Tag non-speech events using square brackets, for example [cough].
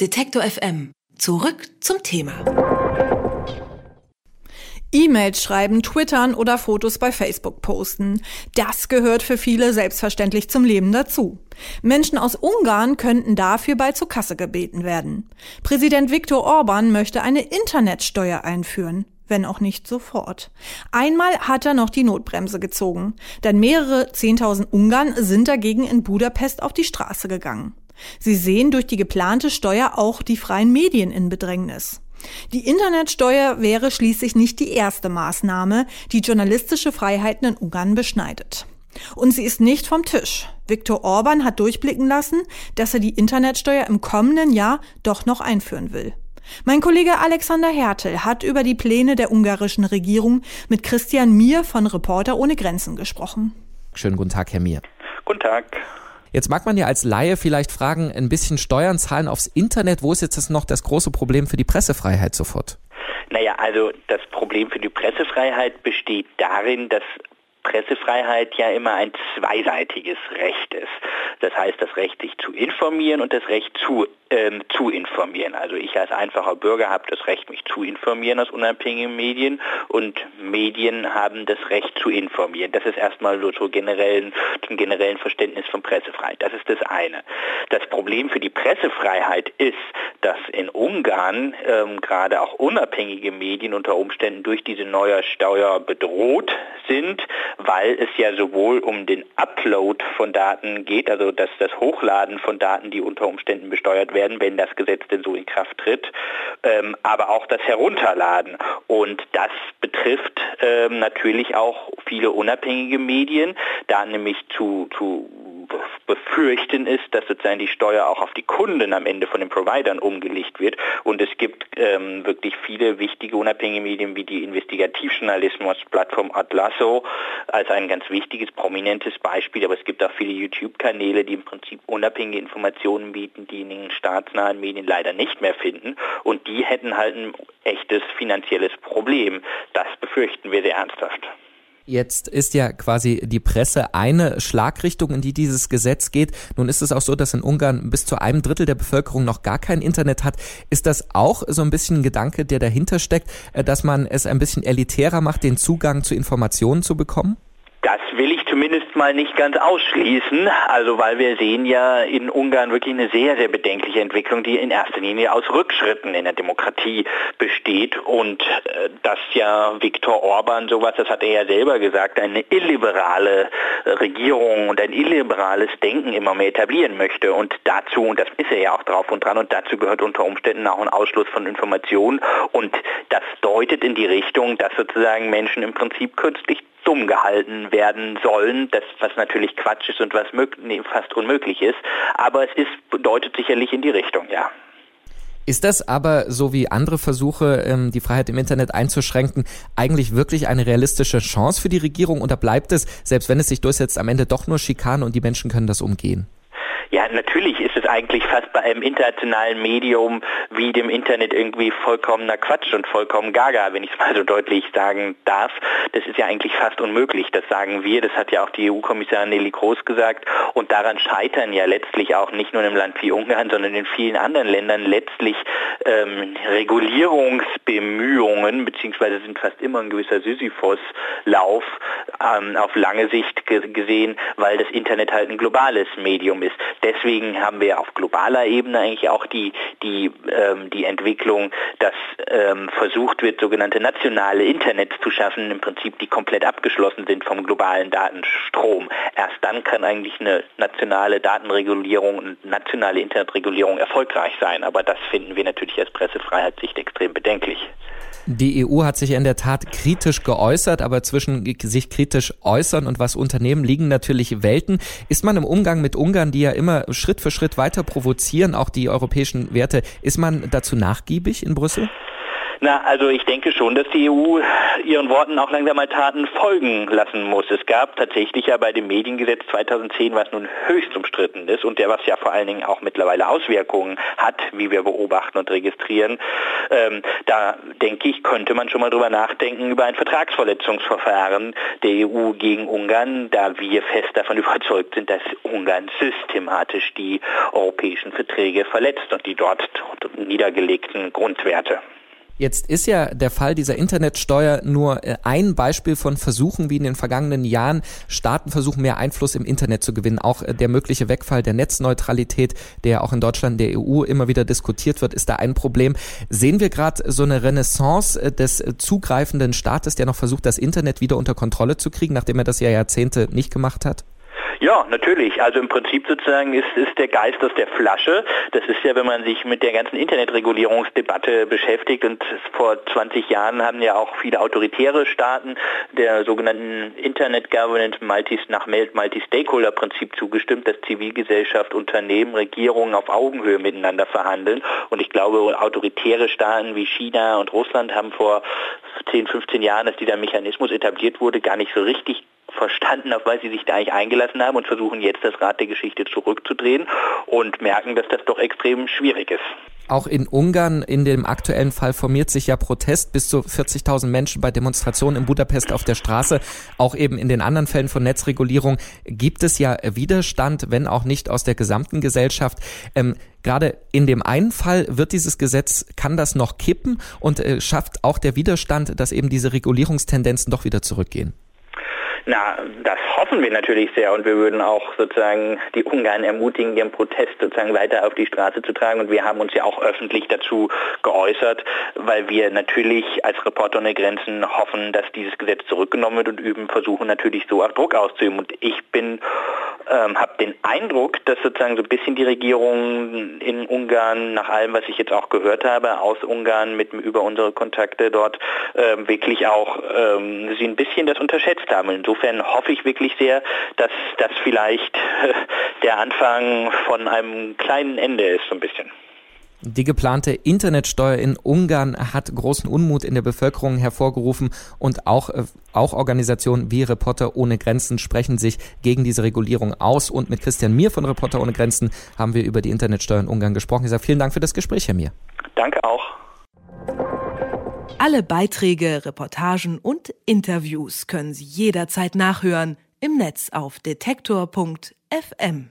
Detektor FM. Zurück zum Thema. E-Mails schreiben, twittern oder Fotos bei Facebook posten. Das gehört für viele selbstverständlich zum Leben dazu. Menschen aus Ungarn könnten dafür bald zur Kasse gebeten werden. Präsident Viktor Orban möchte eine Internetsteuer einführen wenn auch nicht sofort. Einmal hat er noch die Notbremse gezogen, denn mehrere Zehntausend Ungarn sind dagegen in Budapest auf die Straße gegangen. Sie sehen durch die geplante Steuer auch die freien Medien in Bedrängnis. Die Internetsteuer wäre schließlich nicht die erste Maßnahme, die journalistische Freiheiten in Ungarn beschneidet. Und sie ist nicht vom Tisch. Viktor Orban hat durchblicken lassen, dass er die Internetsteuer im kommenden Jahr doch noch einführen will. Mein Kollege Alexander Hertel hat über die Pläne der ungarischen Regierung mit Christian Mier von Reporter ohne Grenzen gesprochen. Schönen guten Tag, Herr Mier. Guten Tag. Jetzt mag man ja als Laie vielleicht fragen, ein bisschen Steuern zahlen aufs Internet, wo ist jetzt das noch das große Problem für die Pressefreiheit sofort? Naja, also das Problem für die Pressefreiheit besteht darin, dass Pressefreiheit ja immer ein zweiseitiges Recht ist. Das heißt, das Recht, sich zu informieren und das Recht zu, ähm, zu informieren. Also ich als einfacher Bürger habe das Recht, mich zu informieren aus unabhängigen Medien und Medien haben das Recht zu informieren. Das ist erstmal so zur generellen, zum generellen Verständnis von Pressefreiheit. Das ist das eine. Das Problem für die Pressefreiheit ist, dass in Ungarn ähm, gerade auch unabhängige Medien unter Umständen durch diese neue Steuer bedroht sind, weil es ja sowohl um den Upload von Daten geht, also dass das Hochladen von Daten, die unter Umständen besteuert werden, wenn das Gesetz denn so in Kraft tritt, ähm, aber auch das Herunterladen. Und das betrifft ähm, natürlich auch viele unabhängige Medien, da nämlich zu, zu befürchten ist, dass sozusagen die Steuer auch auf die Kunden am Ende von den Providern umgelegt wird. Und es gibt ähm, wirklich viele wichtige unabhängige Medien wie die Investigativjournalismus-Plattform Atlasso als ein ganz wichtiges, prominentes Beispiel. Aber es gibt auch viele YouTube-Kanäle, die im Prinzip unabhängige Informationen bieten, die in den staatsnahen Medien leider nicht mehr finden. Und die hätten halt ein echtes finanzielles Problem. Das befürchten wir sehr ernsthaft. Jetzt ist ja quasi die Presse eine Schlagrichtung, in die dieses Gesetz geht. Nun ist es auch so, dass in Ungarn bis zu einem Drittel der Bevölkerung noch gar kein Internet hat. Ist das auch so ein bisschen ein Gedanke, der dahinter steckt, äh, dass man es ein bisschen elitärer macht, den Zugang zu Informationen zu bekommen? Das will ich zumindest mal nicht ganz ausschließen, also weil wir sehen ja in Ungarn wirklich eine sehr, sehr bedenkliche Entwicklung, die in erster Linie aus Rückschritten in der Demokratie besteht. Und äh, dass ja Viktor Orban sowas, das hat er ja selber gesagt, eine illiberale Regierung und ein illiberales Denken immer mehr etablieren möchte. Und dazu, und das ist er ja auch drauf und dran, und dazu gehört unter Umständen auch ein Ausschluss von Informationen. Und das deutet in die Richtung, dass sozusagen Menschen im Prinzip künstlich dumm gehalten werden sollen, das was natürlich Quatsch ist und was nee, fast unmöglich ist, aber es ist, deutet sicherlich in die Richtung, ja. Ist das aber, so wie andere Versuche, ähm, die Freiheit im Internet einzuschränken, eigentlich wirklich eine realistische Chance für die Regierung oder bleibt es, selbst wenn es sich durchsetzt, am Ende doch nur Schikane und die Menschen können das umgehen? Ja, natürlich ist es eigentlich fast bei einem internationalen Medium wie dem Internet irgendwie vollkommener Quatsch und vollkommen gaga, wenn ich es mal so deutlich sagen darf. Das ist ja eigentlich fast unmöglich. Das sagen wir, das hat ja auch die EU-Kommissarin Nelly Kroes gesagt. Und daran scheitern ja letztlich auch nicht nur im Land wie Ungarn, sondern in vielen anderen Ländern letztlich ähm, Regulierungsbemühungen, beziehungsweise sind fast immer ein gewisser Sisyphos-Lauf ähm, auf lange Sicht gesehen, weil das Internet halt ein globales Medium ist. Deswegen haben wir auf globaler Ebene eigentlich auch die, die, ähm, die Entwicklung, dass ähm, versucht wird, sogenannte nationale Internets zu schaffen, im Prinzip die komplett abgeschlossen sind vom globalen Datenstrom. Erst dann kann eigentlich eine nationale Datenregulierung und nationale Internetregulierung erfolgreich sein. Aber das finden wir natürlich als Pressefreiheitssicht extrem bedenklich. Die EU hat sich in der Tat kritisch geäußert, aber zwischen sich kritisch äußern und was Unternehmen liegen natürlich Welten. Ist man im Umgang mit Ungarn, die ja immer Schritt für Schritt weiter provozieren, auch die europäischen Werte, ist man dazu nachgiebig in Brüssel? Na, also ich denke schon, dass die EU ihren Worten auch langsam mal Taten folgen lassen muss. Es gab tatsächlich ja bei dem Mediengesetz 2010, was nun höchst umstritten ist und der was ja vor allen Dingen auch mittlerweile Auswirkungen hat, wie wir beobachten und registrieren, ähm, da denke ich, könnte man schon mal drüber nachdenken über ein Vertragsverletzungsverfahren der EU gegen Ungarn, da wir fest davon überzeugt sind, dass Ungarn systematisch die europäischen Verträge verletzt und die dort niedergelegten Grundwerte. Jetzt ist ja der Fall dieser Internetsteuer nur äh, ein Beispiel von Versuchen, wie in den vergangenen Jahren Staaten versuchen, mehr Einfluss im Internet zu gewinnen. Auch äh, der mögliche Wegfall der Netzneutralität, der auch in Deutschland der EU immer wieder diskutiert wird, ist da ein Problem. Sehen wir gerade so eine Renaissance äh, des zugreifenden Staates, der noch versucht, das Internet wieder unter Kontrolle zu kriegen, nachdem er das ja Jahrzehnte nicht gemacht hat? Ja, natürlich. Also im Prinzip sozusagen ist, ist der Geist aus der Flasche. Das ist ja, wenn man sich mit der ganzen Internetregulierungsdebatte beschäftigt und vor 20 Jahren haben ja auch viele autoritäre Staaten der sogenannten Internet Governance Multis nach Multi-Stakeholder-Prinzip zugestimmt, dass Zivilgesellschaft, Unternehmen, Regierungen auf Augenhöhe miteinander verhandeln. Und ich glaube, autoritäre Staaten wie China und Russland haben vor 10, 15 Jahren, dass dieser Mechanismus etabliert wurde, gar nicht so richtig verstanden, auf was sie sich da eigentlich eingelassen haben und versuchen jetzt das Rad der Geschichte zurückzudrehen und merken, dass das doch extrem schwierig ist. Auch in Ungarn in dem aktuellen Fall formiert sich ja Protest. Bis zu 40.000 Menschen bei Demonstrationen in Budapest auf der Straße. Auch eben in den anderen Fällen von Netzregulierung gibt es ja Widerstand, wenn auch nicht aus der gesamten Gesellschaft. Ähm, Gerade in dem einen Fall wird dieses Gesetz, kann das noch kippen und äh, schafft auch der Widerstand, dass eben diese Regulierungstendenzen doch wieder zurückgehen. Na, das hoffen wir natürlich sehr und wir würden auch sozusagen die Ungarn ermutigen, ihren Protest sozusagen weiter auf die Straße zu tragen. Und wir haben uns ja auch öffentlich dazu geäußert, weil wir natürlich als Reporter ohne Grenzen hoffen, dass dieses Gesetz zurückgenommen wird und üben versuchen natürlich so auch Druck auszuüben. Und ich bin ähm, habe den Eindruck, dass sozusagen so ein bisschen die Regierung in Ungarn, nach allem, was ich jetzt auch gehört habe, aus Ungarn mit über unsere Kontakte dort ähm, wirklich auch ähm, sie ein bisschen das unterschätzt haben. Insofern hoffe ich wirklich sehr, dass das vielleicht äh, [laughs] der Anfang von einem kleinen Ende ist, so ein bisschen. Die geplante Internetsteuer in Ungarn hat großen Unmut in der Bevölkerung hervorgerufen und auch, äh, auch Organisationen wie Reporter ohne Grenzen sprechen sich gegen diese Regulierung aus. Und mit Christian Mir von Reporter ohne Grenzen haben wir über die Internetsteuer in Ungarn gesprochen. Ich sage vielen Dank für das Gespräch, Herr Mir. Danke auch. Alle Beiträge, Reportagen und Interviews können Sie jederzeit nachhören im Netz auf detektor.fm.